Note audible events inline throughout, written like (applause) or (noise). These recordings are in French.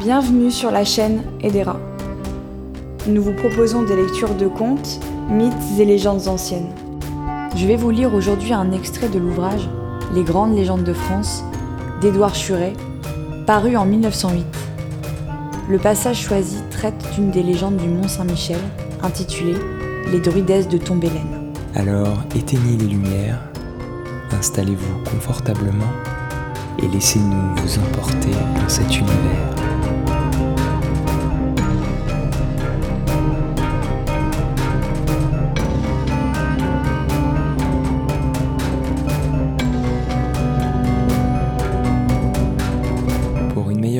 Bienvenue sur la chaîne Edera. Nous vous proposons des lectures de contes, mythes et légendes anciennes. Je vais vous lire aujourd'hui un extrait de l'ouvrage Les grandes légendes de France d'Édouard Churet, paru en 1908. Le passage choisi traite d'une des légendes du Mont Saint-Michel, intitulée Les druidesses de Tombelaine. Alors éteignez les lumières, installez-vous confortablement et laissez-nous vous emporter dans cet univers.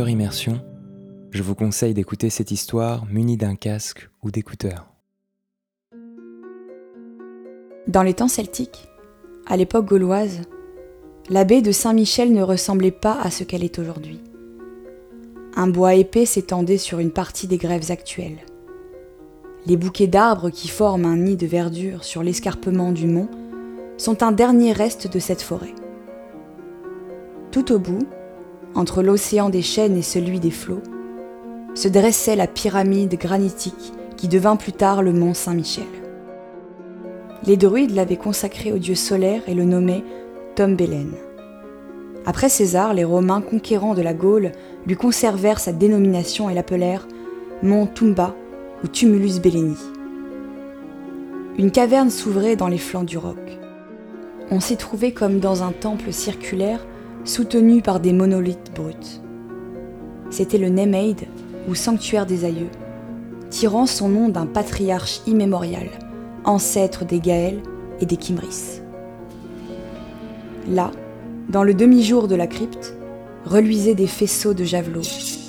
Immersion, je vous conseille d'écouter cette histoire munie d'un casque ou d'écouteurs. Dans les temps celtiques, à l'époque gauloise, la baie de Saint-Michel ne ressemblait pas à ce qu'elle est aujourd'hui. Un bois épais s'étendait sur une partie des grèves actuelles. Les bouquets d'arbres qui forment un nid de verdure sur l'escarpement du mont sont un dernier reste de cette forêt. Tout au bout, entre l'océan des chênes et celui des flots, se dressait la pyramide granitique qui devint plus tard le mont Saint-Michel. Les druides l'avaient consacré au dieu solaire et le nommaient Tombelaine. Après César, les Romains conquérants de la Gaule lui conservèrent sa dénomination et l'appelèrent Mont Tumba ou Tumulus Belleni. Une caverne s'ouvrait dans les flancs du roc. On s'y trouvait comme dans un temple circulaire soutenu par des monolithes bruts. C'était le Nemeid, ou sanctuaire des aïeux, tirant son nom d'un patriarche immémorial, ancêtre des Gaëls et des Kimris. Là, dans le demi-jour de la crypte, reluisaient des faisceaux de javelots,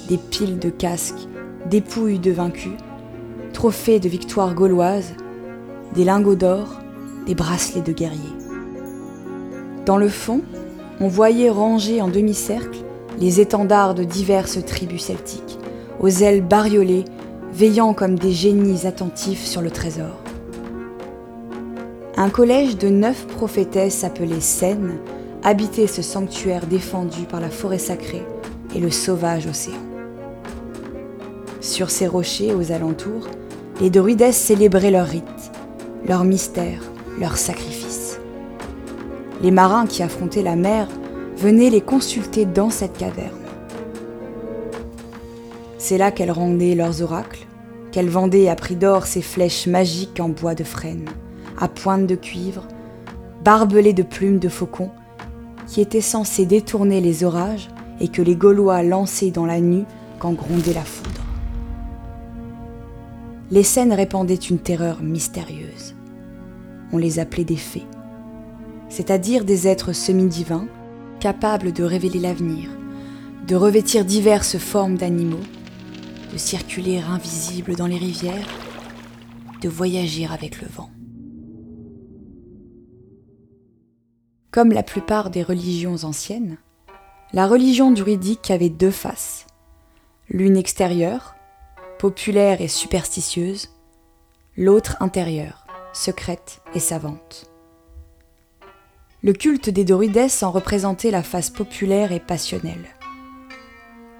des piles de casques, des de vaincus, trophées de victoires gauloises, des lingots d'or, des bracelets de guerriers. Dans le fond, on voyait rangés en demi-cercle les étendards de diverses tribus celtiques, aux ailes bariolées, veillant comme des génies attentifs sur le trésor. Un collège de neuf prophétesses appelées Scènes habitait ce sanctuaire défendu par la forêt sacrée et le sauvage océan. Sur ces rochers aux alentours, les druidesses célébraient leurs rites, leurs mystères, leurs sacrifices. Les marins qui affrontaient la mer venaient les consulter dans cette caverne. C'est là qu'elles rendaient leurs oracles, qu'elles vendaient à prix d'or ces flèches magiques en bois de frêne, à pointe de cuivre, barbelées de plumes de faucon, qui étaient censées détourner les orages et que les Gaulois lançaient dans la nuit quand grondait la foudre. Les scènes répandaient une terreur mystérieuse. On les appelait des fées, c'est-à-dire des êtres semi-divins capables de révéler l'avenir, de revêtir diverses formes d'animaux, de circuler invisibles dans les rivières, de voyager avec le vent. Comme la plupart des religions anciennes, la religion druidique avait deux faces. L'une extérieure, populaire et superstitieuse, l'autre intérieure, secrète et savante. Le culte des druidesses en représentait la face populaire et passionnelle.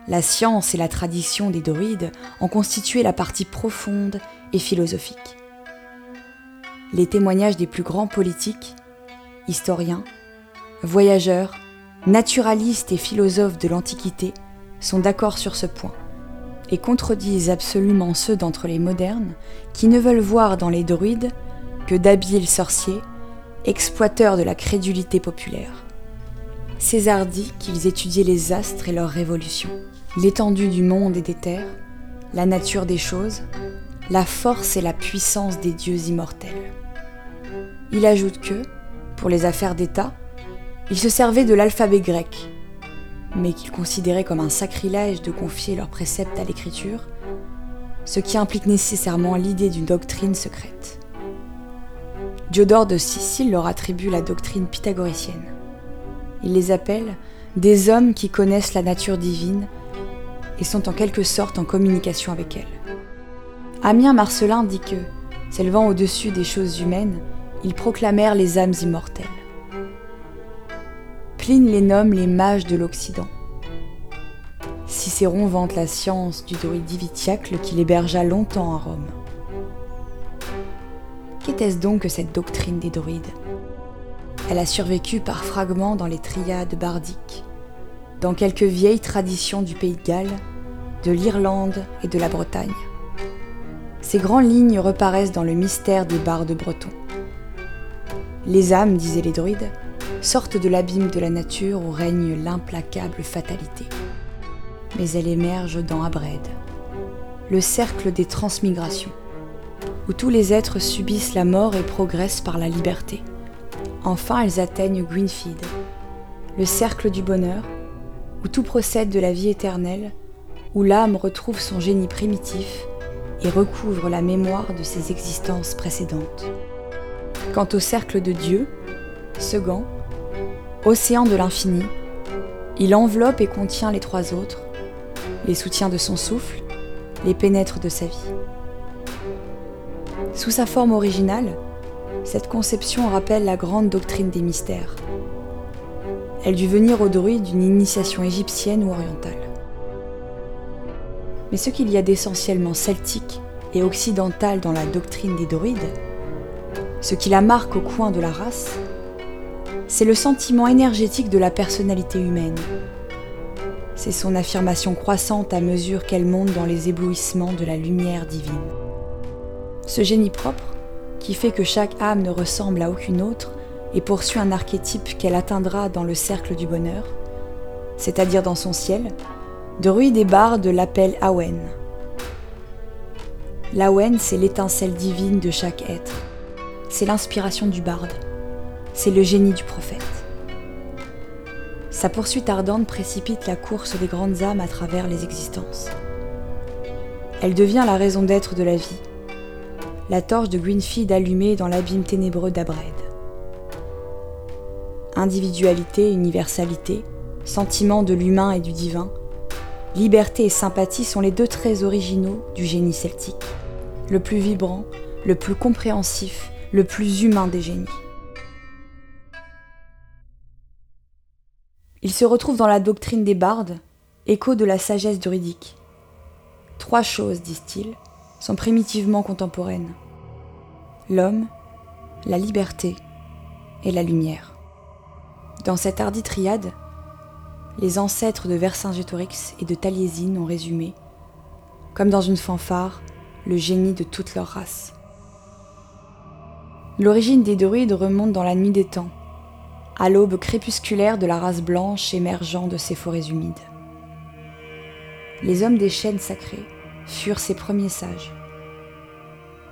La science et la tradition des druides en constituaient la partie profonde et philosophique. Les témoignages des plus grands politiques, historiens, voyageurs, naturalistes et philosophes de l'Antiquité sont d'accord sur ce point et contredisent absolument ceux d'entre les modernes qui ne veulent voir dans les druides que d'habiles sorciers, exploiteurs de la crédulité populaire. César dit qu'ils étudiaient les astres et leurs révolutions, l'étendue du monde et des terres, la nature des choses, la force et la puissance des dieux immortels. Il ajoute que, pour les affaires d'État, ils se servaient de l'alphabet grec, mais qu'ils considéraient comme un sacrilège de confier leurs préceptes à l'écriture, ce qui implique nécessairement l'idée d'une doctrine secrète. Diodore de Sicile leur attribue la doctrine pythagoricienne. Il les appelle des hommes qui connaissent la nature divine et sont en quelque sorte en communication avec elle. Amien Marcelin dit que, s'élevant au-dessus des choses humaines, ils proclamèrent les âmes immortelles. Pline les nomme les mages de l'Occident. Cicéron vante la science du druide divitiacle qu'il hébergea longtemps à Rome. Qu'était-ce donc que cette doctrine des druides? Elle a survécu par fragments dans les triades bardiques, dans quelques vieilles traditions du pays de Galles, de l'Irlande et de la Bretagne. Ces grandes lignes reparaissent dans le mystère des bardes bretons. Les âmes, disaient les druides, sortent de l'abîme de la nature où règne l'implacable fatalité. Mais elles émergent dans Abred, le cercle des transmigrations, où tous les êtres subissent la mort et progressent par la liberté. Enfin, elles atteignent Gwynfid, le cercle du bonheur, où tout procède de la vie éternelle, où l'âme retrouve son génie primitif et recouvre la mémoire de ses existences précédentes. Quant au cercle de Dieu, second, océan de l'infini, il enveloppe et contient les trois autres, les soutient de son souffle, les pénètre de sa vie. Sous sa forme originale, cette conception rappelle la grande doctrine des mystères. Elle dut venir au druide d'une initiation égyptienne ou orientale. Mais ce qu'il y a d'essentiellement celtique et occidental dans la doctrine des druides, ce qui la marque au coin de la race, c'est le sentiment énergétique de la personnalité humaine. C'est son affirmation croissante à mesure qu'elle monte dans les éblouissements de la lumière divine. Ce génie propre, qui fait que chaque âme ne ressemble à aucune autre et poursuit un archétype qu'elle atteindra dans le cercle du bonheur, c'est-à-dire dans son ciel, Druide et barde l'appellent Awen. L'Awen, c'est l'étincelle divine de chaque être. C'est l'inspiration du barde. C'est le génie du prophète. Sa poursuite ardente précipite la course des grandes âmes à travers les existences. Elle devient la raison d'être de la vie, la torche de Gwynfid allumée dans l'abîme ténébreux d'Abred. Individualité, universalité, sentiment de l'humain et du divin, Liberté et sympathie sont les deux traits originaux du génie celtique, le plus vibrant, le plus compréhensif, le plus humain des génies. Il se retrouve dans la doctrine des bardes, écho de la sagesse druidique. Trois choses, disent-ils, sont primitivement contemporaines. L'homme, la liberté et la lumière. Dans cette hardie triade, les ancêtres de Vercingétorix et de Taliesin ont résumé, comme dans une fanfare, le génie de toute leur race. L'origine des druides remonte dans la nuit des temps, à l'aube crépusculaire de la race blanche émergeant de ces forêts humides. Les hommes des chênes sacrés furent ces premiers sages,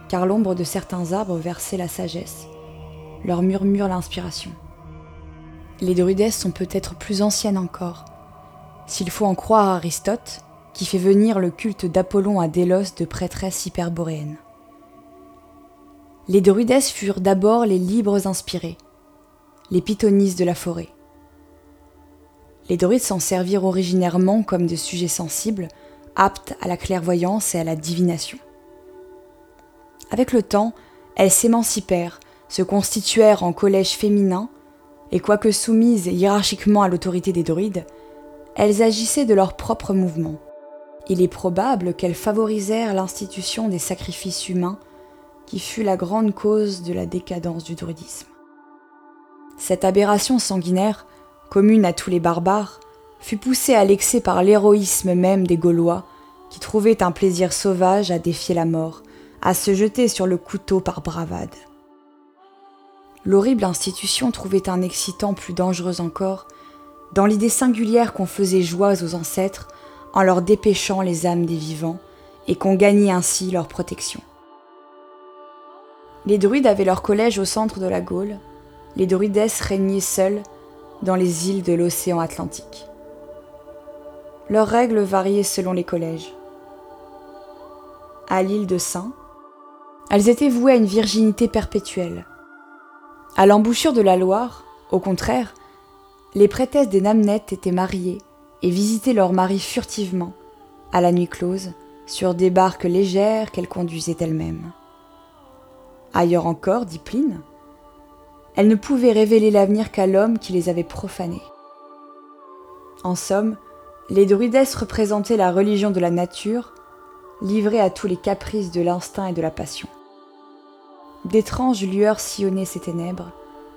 car l'ombre de certains arbres versait la sagesse, leur murmure l'inspiration. Les druidesses sont peut-être plus anciennes encore, s'il faut en croire Aristote, qui fait venir le culte d'Apollon à Délos de prêtresses hyperboréennes. Les druidesses furent d'abord les libres inspirés, les pythonisses de la forêt. Les druides s'en servirent originairement comme des sujets sensibles, aptes à la clairvoyance et à la divination. Avec le temps, elles s'émancipèrent, se constituèrent en collèges féminins et quoique soumises hiérarchiquement à l'autorité des druides, elles agissaient de leur propre mouvement. Il est probable qu'elles favorisèrent l'institution des sacrifices humains, qui fut la grande cause de la décadence du druidisme. Cette aberration sanguinaire, commune à tous les barbares, fut poussée à l'excès par l'héroïsme même des Gaulois, qui trouvaient un plaisir sauvage à défier la mort, à se jeter sur le couteau par bravade. L'horrible institution trouvait un excitant plus dangereux encore dans l'idée singulière qu'on faisait joie aux ancêtres en leur dépêchant les âmes des vivants et qu'on gagnait ainsi leur protection. Les druides avaient leur collège au centre de la Gaule, les druidesses régnaient seules dans les îles de l'océan Atlantique. Leurs règles variaient selon les collèges. À l'île de Saint, elles étaient vouées à une virginité perpétuelle, à l'embouchure de la Loire, au contraire, les prêtesses des Namnettes étaient mariées et visitaient leurs maris furtivement, à la nuit close, sur des barques légères qu'elles conduisaient elles-mêmes. Ailleurs encore, dit Pline, elles ne pouvaient révéler l'avenir qu'à l'homme qui les avait profanées. En somme, Les druidesses représentaient la religion de la nature, livrée à tous les caprices de l'instinct et de la passion. D'étranges lueurs sillonnaient ces ténèbres,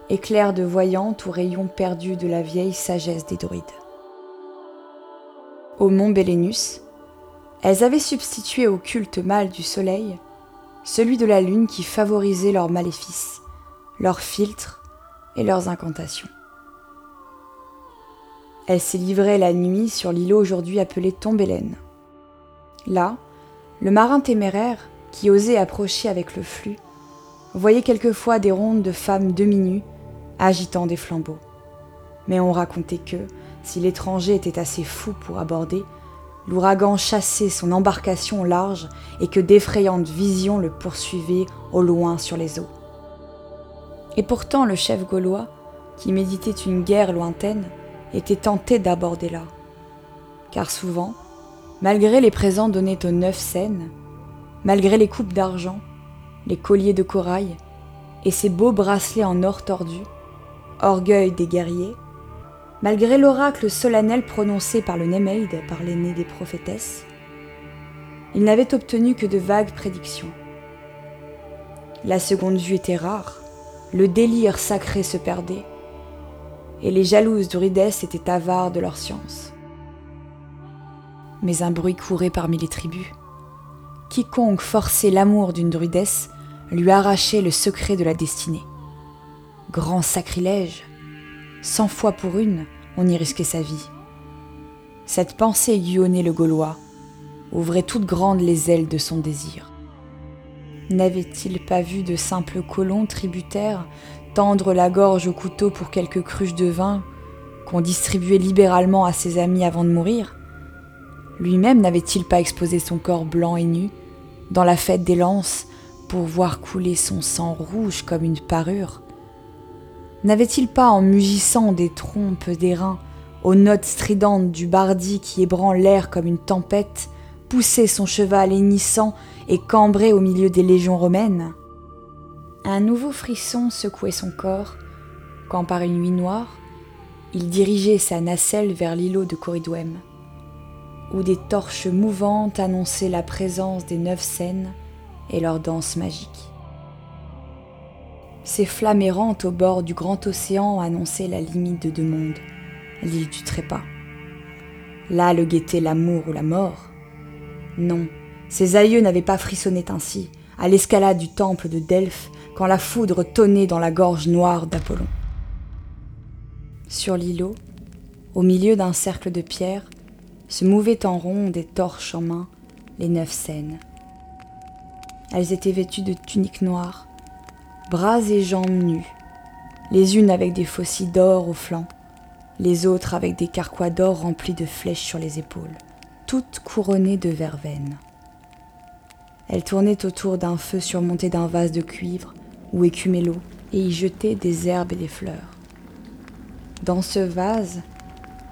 éclairs de voyantes ou rayons perdus de la vieille sagesse des druides. Au mont Bélénus, elles avaient substitué au culte mâle du soleil celui de la lune qui favorisait leurs maléfices, leurs filtres et leurs incantations. Elle s'est livrée la nuit sur l'îlot aujourd'hui appelé Tombelaine. Là, le marin téméraire, qui osait approcher avec le flux, voyait quelquefois des rondes de femmes demi-nues agitant des flambeaux. Mais on racontait que, si l'étranger était assez fou pour aborder, l'ouragan chassait son embarcation au large et que d'effrayantes visions le poursuivaient au loin sur les eaux. Et pourtant le chef gaulois, qui méditait une guerre lointaine, était tenté d'aborder là. Car souvent, malgré les présents donnés aux neuf scènes, malgré les coupes d'argent, les colliers de corail et ces beaux bracelets en or tordu, orgueil des guerriers, malgré l'oracle solennel prononcé par le Néméide par l'aîné des prophétesses, il n'avait obtenu que de vagues prédictions. La seconde vue était rare, le délire sacré se perdait, et les jalouses druidesses étaient avares de leur science. Mais un bruit courait parmi les tribus. Quiconque forçait l'amour d'une druidesse lui arrachait le secret de la destinée. Grand sacrilège Cent fois pour une, on y risquait sa vie. Cette pensée aiguillonnait le Gaulois, ouvrait toutes grandes les ailes de son désir. N'avait-il pas vu de simples colons tributaires tendre la gorge au couteau pour quelques cruches de vin qu'on distribuait libéralement à ses amis avant de mourir? Lui-même n'avait-il pas exposé son corps blanc et nu dans la fête des lances pour voir couler son sang rouge comme une parure? N'avait-il pas, en mugissant des trompes d'airain, aux notes stridentes du bardi qui ébranle l'air comme une tempête, poussé son cheval hennissant et cambré au milieu des légions romaines Un nouveau frisson secouait son corps quand, par une nuit noire, il dirigeait sa nacelle vers l'îlot de Corridouem, où des torches mouvantes annonçaient la présence des neuf scènes et leur danse magique. Ces flammes errantes au bord du grand océan annonçaient la limite de deux mondes, l'île du trépas. Là le guettait l'amour ou la mort. Non, ses aïeux n'avaient pas frissonné ainsi, à l'escalade du temple de Delphes, quand la foudre tonnait dans la gorge noire d'Apollon. Sur l'îlot, au milieu d'un cercle de pierres, se mouvaient en rond des torches en main les neuf scènes. Elles étaient vêtues de tuniques noires, bras et jambes nus, les unes avec des faucilles d'or aux flancs, les autres avec des carquois d'or remplis de flèches sur les épaules, toutes couronnées de verveine. Elles tournaient autour d'un feu surmonté d'un vase de cuivre où écumait l'eau et y jetaient des herbes et des fleurs. Dans ce vase,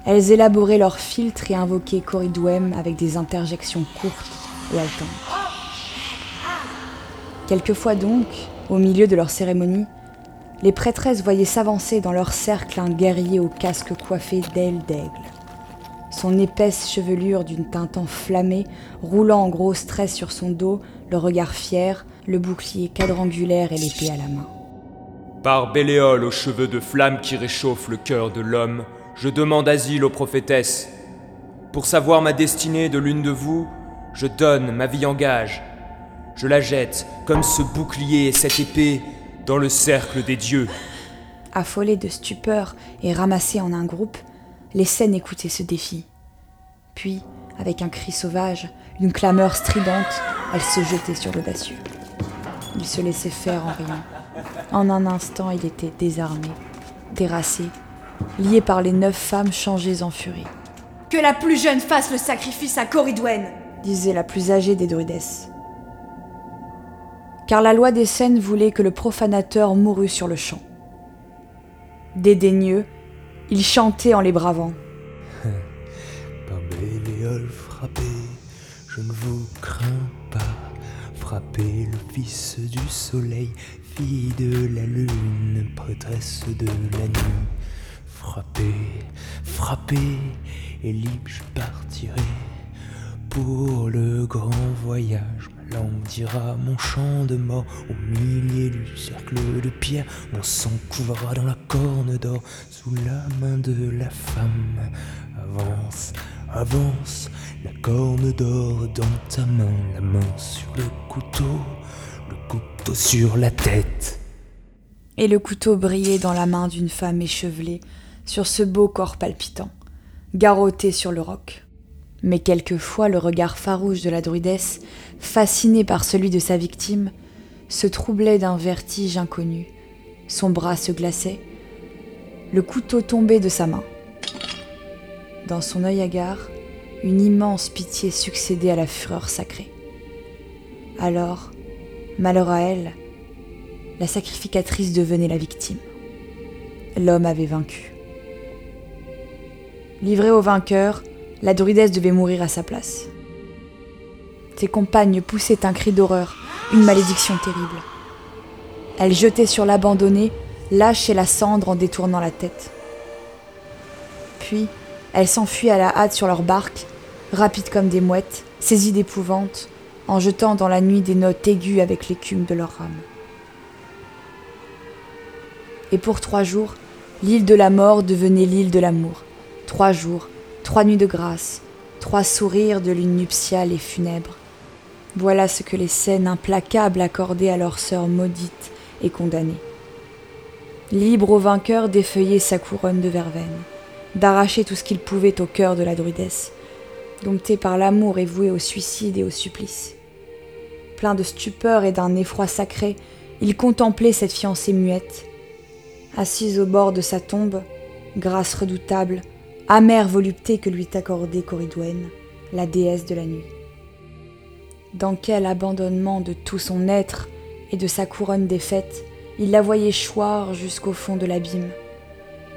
elles élaboraient leurs filtres et invoquaient Corridouem avec des interjections courtes et haletantes. Quelquefois donc, au milieu de leur cérémonie, les prêtresses voyaient s'avancer dans leur cercle un guerrier au casque coiffé d'ailes d'aigle. Son épaisse chevelure d'une teinte enflammée, roulant en grosse tresse sur son dos, le regard fier, le bouclier quadrangulaire et l'épée à la main. Par Béléol aux cheveux de flamme qui réchauffent le cœur de l'homme, je demande asile aux prophétesses. Pour savoir ma destinée de l'une de vous, je donne ma vie en gage. Je la jette, comme ce bouclier et cette épée, dans le cercle des dieux. Affolées de stupeur et ramassées en un groupe, les scènes écoutaient ce défi. Puis, avec un cri sauvage, une clameur stridente, elles se jetaient sur l'audacieux. Il se laissait faire en riant. En un instant, il était désarmé, terrassé, lié par les neuf femmes changées en furie. Que la plus jeune fasse le sacrifice à Corridwen disait la plus âgée des druidesses car la loi des scènes voulait que le profanateur mourût sur le champ. Dédaigneux, il chantait en les bravant. (laughs) Par Béléol frappé, je ne vous crains pas. Frappez le fils du soleil, fille de la lune, prêtresse de la nuit. Frappez, frappez, et libre je partirai pour le grand voyage. Ma langue dira mon chant de mort au milieu du cercle de pierre. Mon sang coulera dans la corne d'or sous la main de la femme. Avance, avance, la corne d'or dans ta main, la main sur le couteau, le couteau sur la tête. Et le couteau brillait dans la main d'une femme échevelée sur ce beau corps palpitant, garrotté sur le roc. Mais quelquefois le regard farouche de la druidesse, fasciné par celui de sa victime, se troublait d'un vertige inconnu. Son bras se glaçait, le couteau tombait de sa main. Dans son œil hagard, une immense pitié succédait à la fureur sacrée. Alors, malheur à elle, la sacrificatrice devenait la victime. L'homme avait vaincu. Livrée au vainqueur, la druidesse devait mourir à sa place. Ses compagnes poussaient un cri d'horreur, une malédiction terrible. Elle jetait sur l'abandonné, lâche et la cendre en détournant la tête. Puis, elle s'enfuit à la hâte sur leur barque, rapide comme des mouettes, saisie d'épouvante, en jetant dans la nuit des notes aiguës avec l'écume de leurs rames. Et pour trois jours, l'île de la mort devenait l'île de l'amour. Trois jours, trois nuits de grâce, trois sourires de lune nuptiale et funèbre. Voilà ce que les scènes implacables accordaient à leur sœur maudite et condamnée. Libre au vainqueur d'effeuiller sa couronne de verveine, d'arracher tout ce qu'il pouvait au cœur de la druidesse, dompté par l'amour et voué au suicide et au supplice. Plein de stupeur et d'un effroi sacré, il contemplait cette fiancée muette. Assise au bord de sa tombe, grâce redoutable, amère volupté que lui accordait Coridwen, la déesse de la nuit. Dans quel abandonnement de tout son être et de sa couronne défaite, il la voyait choir jusqu'au fond de l'abîme,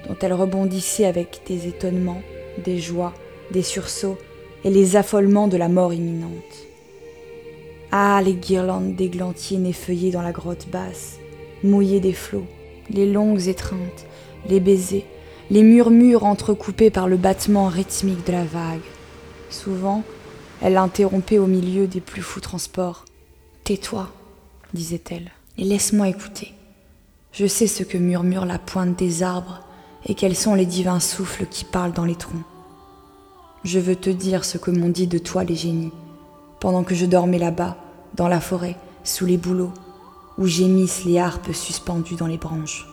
dont elle rebondissait avec des étonnements, des joies, des sursauts et les affolements de la mort imminente. Ah, les guirlandes d'églantines effeuillées dans la grotte basse, mouillées des flots, les longues étreintes, les baisers, les murmures entrecoupés par le battement rythmique de la vague. Souvent, elle l'interrompait au milieu des plus fous transports. Tais-toi, disait-elle, et laisse-moi écouter. Je sais ce que murmure la pointe des arbres et quels sont les divins souffles qui parlent dans les troncs. Je veux te dire ce que m'ont dit de toi les génies, pendant que je dormais là-bas, dans la forêt, sous les bouleaux, où gémissent les harpes suspendues dans les branches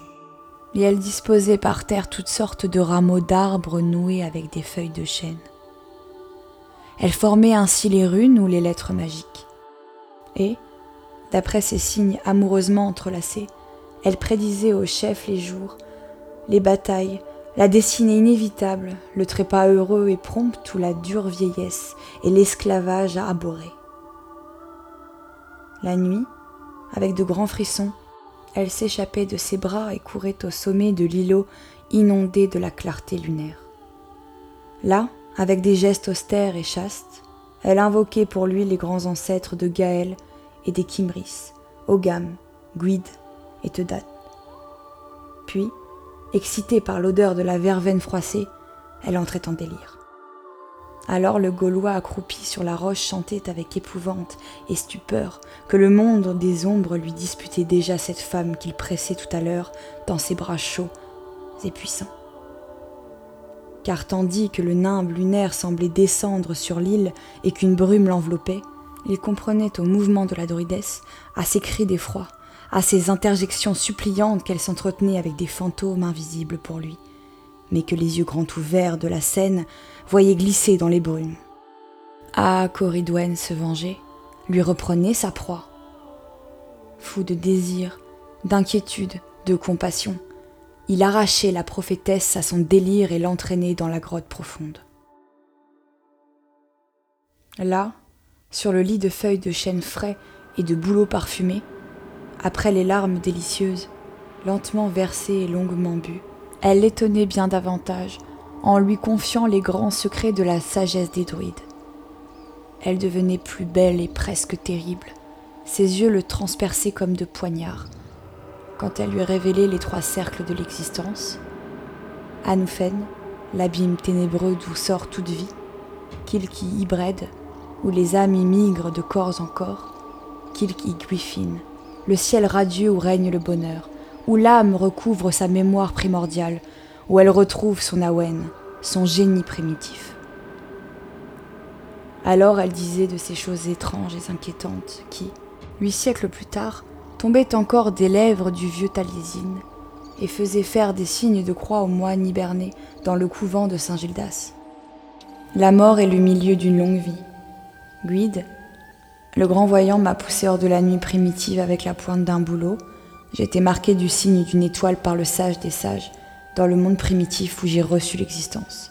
et elle disposait par terre toutes sortes de rameaux d'arbres noués avec des feuilles de chêne. Elle formait ainsi les runes ou les lettres magiques. Et, d'après ces signes amoureusement entrelacés, elle prédisait au chef les jours, les batailles, la destinée inévitable, le trépas heureux et prompt ou la dure vieillesse et l'esclavage à abhorrer. La nuit, avec de grands frissons, elle s'échappait de ses bras et courait au sommet de l'îlot inondé de la clarté lunaire. Là, avec des gestes austères et chastes, elle invoquait pour lui les grands ancêtres de Gaël et des Kimris, Ogam, Guide et Tedat. Puis, excitée par l'odeur de la verveine froissée, elle entrait en délire. Alors le Gaulois accroupi sur la roche chantait avec épouvante et stupeur que le monde des ombres lui disputait déjà cette femme qu'il pressait tout à l'heure dans ses bras chauds et puissants. Car tandis que le nimbe lunaire semblait descendre sur l'île et qu'une brume l'enveloppait, il comprenait au mouvement de la druidesse, à ses cris d'effroi, à ses interjections suppliantes qu'elle s'entretenait avec des fantômes invisibles pour lui, mais que les yeux grands ouverts de la scène voyaient glisser dans les brumes. Ah, Coridwen se vengeait, lui reprenait sa proie. Fou de désir, d'inquiétude, de compassion, il arrachait la prophétesse à son délire et l'entraînait dans la grotte profonde. Là, sur le lit de feuilles de chêne frais et de bouleaux parfumés, après les larmes délicieuses, lentement versées et longuement bues, elle l'étonnait bien davantage en lui confiant les grands secrets de la sagesse des druides. Elle devenait plus belle et presque terrible. Ses yeux le transperçaient comme de poignards. Quand elle lui révélait les trois cercles de l'existence, Anoufen, l'abîme ténébreux d'où sort toute vie, y brède, où les âmes y migrent de corps en corps, qu'il qui griffine, le ciel radieux où règne le bonheur, où l'âme recouvre sa mémoire primordiale, où elle retrouve son awen, son génie primitif. Alors elle disait de ces choses étranges et inquiétantes qui, huit siècles plus tard, tombaient encore des lèvres du vieux Taliesin et faisaient faire des signes de croix aux moines hibernés dans le couvent de Saint-Gildas. La mort est le milieu d'une longue vie. Guide, le grand voyant m'a poussé hors de la nuit primitive avec la pointe d'un boulot. J'ai été marqué du signe d'une étoile par le sage des sages dans le monde primitif où j'ai reçu l'existence.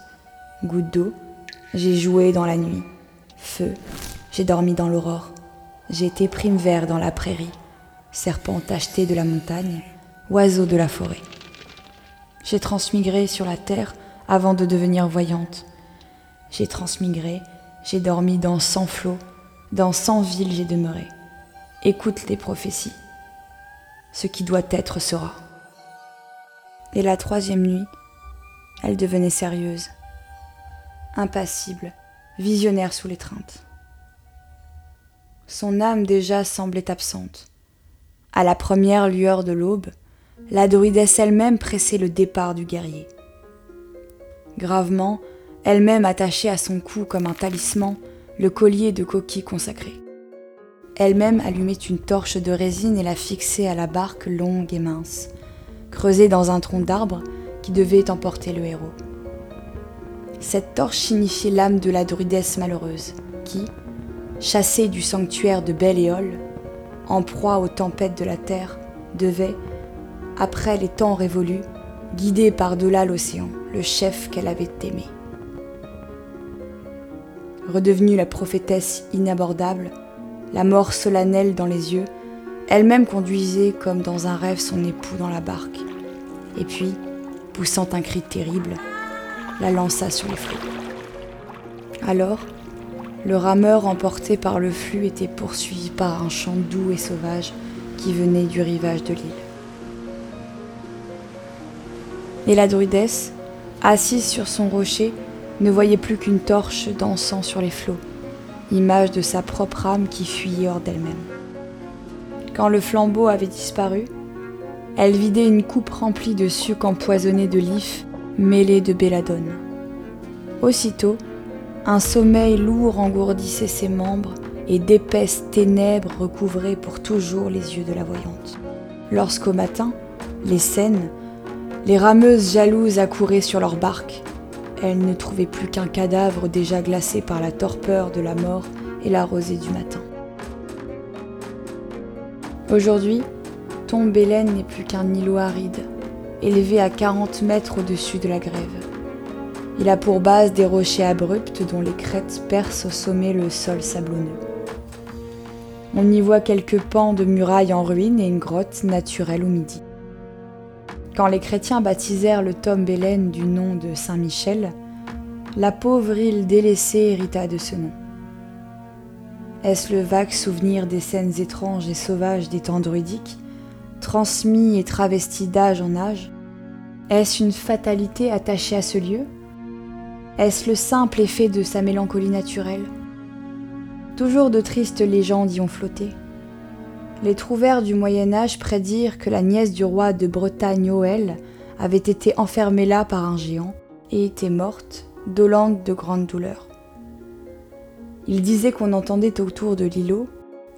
Goutte d'eau, j'ai joué dans la nuit. Feu, j'ai dormi dans l'aurore. J'ai été prime vert dans la prairie, serpent tacheté de la montagne, oiseau de la forêt. J'ai transmigré sur la terre avant de devenir voyante. J'ai transmigré, j'ai dormi dans cent flots, dans cent villes j'ai demeuré. Écoute les prophéties. Ce qui doit être sera. Et la troisième nuit, elle devenait sérieuse, impassible, visionnaire sous l'étreinte. Son âme déjà semblait absente. À la première lueur de l'aube, la druidesse elle-même pressait le départ du guerrier. Gravement, elle-même attachait à son cou comme un talisman le collier de coquilles consacrées. Elle-même allumait une torche de résine et la fixait à la barque longue et mince, creusée dans un tronc d'arbre qui devait emporter le héros. Cette torche signifiait l'âme de la druidesse malheureuse, qui, chassée du sanctuaire de Béléol, en proie aux tempêtes de la terre, devait, après les temps révolus, guider par-delà l'océan le chef qu'elle avait aimé. Redevenue la prophétesse inabordable, la mort solennelle dans les yeux, elle-même conduisait comme dans un rêve son époux dans la barque, et puis, poussant un cri terrible, la lança sur les flots. Alors, le rameur emporté par le flux était poursuivi par un chant doux et sauvage qui venait du rivage de l'île. Et la druidesse, assise sur son rocher, ne voyait plus qu'une torche dansant sur les flots, image de sa propre âme qui fuyait hors d'elle-même. Quand le flambeau avait disparu, elle vidait une coupe remplie de sucre empoisonné de lif mêlé de belladone. Aussitôt, un sommeil lourd engourdissait ses membres et d'épaisses ténèbres recouvraient pour toujours les yeux de la voyante. Lorsqu'au matin, les scènes, les rameuses jalouses accouraient sur leur barque, elles ne trouvaient plus qu'un cadavre déjà glacé par la torpeur de la mort et la rosée du matin. Aujourd'hui, Tombe Hélène n'est plus qu'un îlot aride, élevé à 40 mètres au-dessus de la grève. Il a pour base des rochers abrupts dont les crêtes percent au sommet le sol sablonneux. On y voit quelques pans de murailles en ruine et une grotte naturelle au midi. Quand les chrétiens baptisèrent le tombe Hélène du nom de Saint Michel, la pauvre île délaissée hérita de ce nom. Est-ce le vague souvenir des scènes étranges et sauvages des temps druidiques, transmis et travestis d'âge en âge? Est-ce une fatalité attachée à ce lieu? Est-ce le simple effet de sa mélancolie naturelle? Toujours de tristes légendes y ont flotté. Les trouvères du Moyen Âge prédirent que la nièce du roi de Bretagne Oel avait été enfermée là par un géant et était morte, dolente de grandes douleurs. Il disait qu'on entendait autour de l'îlot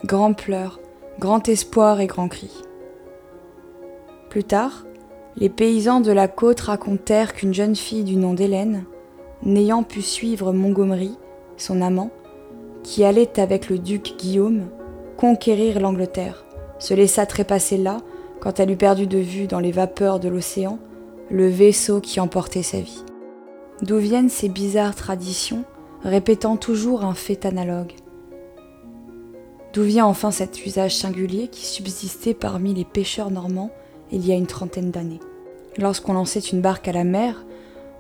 grands pleurs, grand espoir et grands cris. Plus tard, les paysans de la côte racontèrent qu'une jeune fille du nom d'Hélène, n'ayant pu suivre Montgomery, son amant, qui allait avec le duc Guillaume, conquérir l'Angleterre, se laissa trépasser là quand elle eut perdu de vue dans les vapeurs de l'océan le vaisseau qui emportait sa vie. D'où viennent ces bizarres traditions répétant toujours un fait analogue? D'où vient enfin cet usage singulier qui subsistait parmi les pêcheurs normands il y a une trentaine d'années? Lorsqu'on lançait une barque à la mer,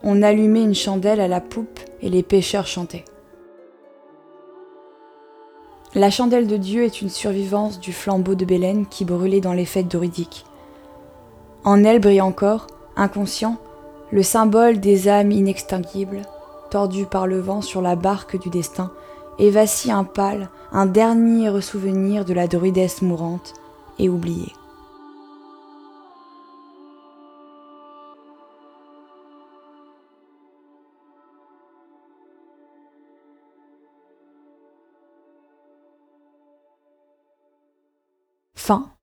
on allumait une chandelle à la poupe et les pêcheurs chantaient. La chandelle de Dieu est une survivance du flambeau de Bélène qui brûlait dans les fêtes druidiques. En elle brille encore, inconscient, le symbole des âmes inextinguibles, tordues par le vent sur la barque du destin, et vacille un pâle, un dernier ressouvenir de la druidesse mourante et oubliée. Fin.